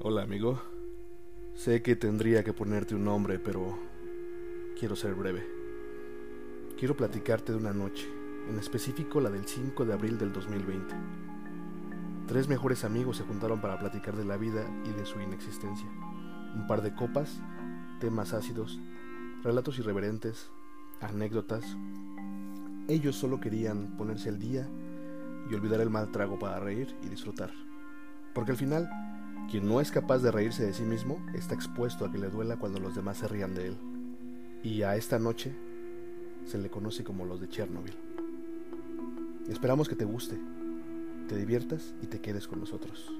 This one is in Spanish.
Hola amigo. Sé que tendría que ponerte un nombre, pero quiero ser breve. Quiero platicarte de una noche, en específico la del 5 de abril del 2020. Tres mejores amigos se juntaron para platicar de la vida y de su inexistencia. Un par de copas, temas ácidos, relatos irreverentes, anécdotas. Ellos solo querían ponerse al día y olvidar el mal trago para reír y disfrutar. Porque al final quien no es capaz de reírse de sí mismo está expuesto a que le duela cuando los demás se rían de él. Y a esta noche se le conoce como los de Chernobyl. Esperamos que te guste, te diviertas y te quedes con nosotros.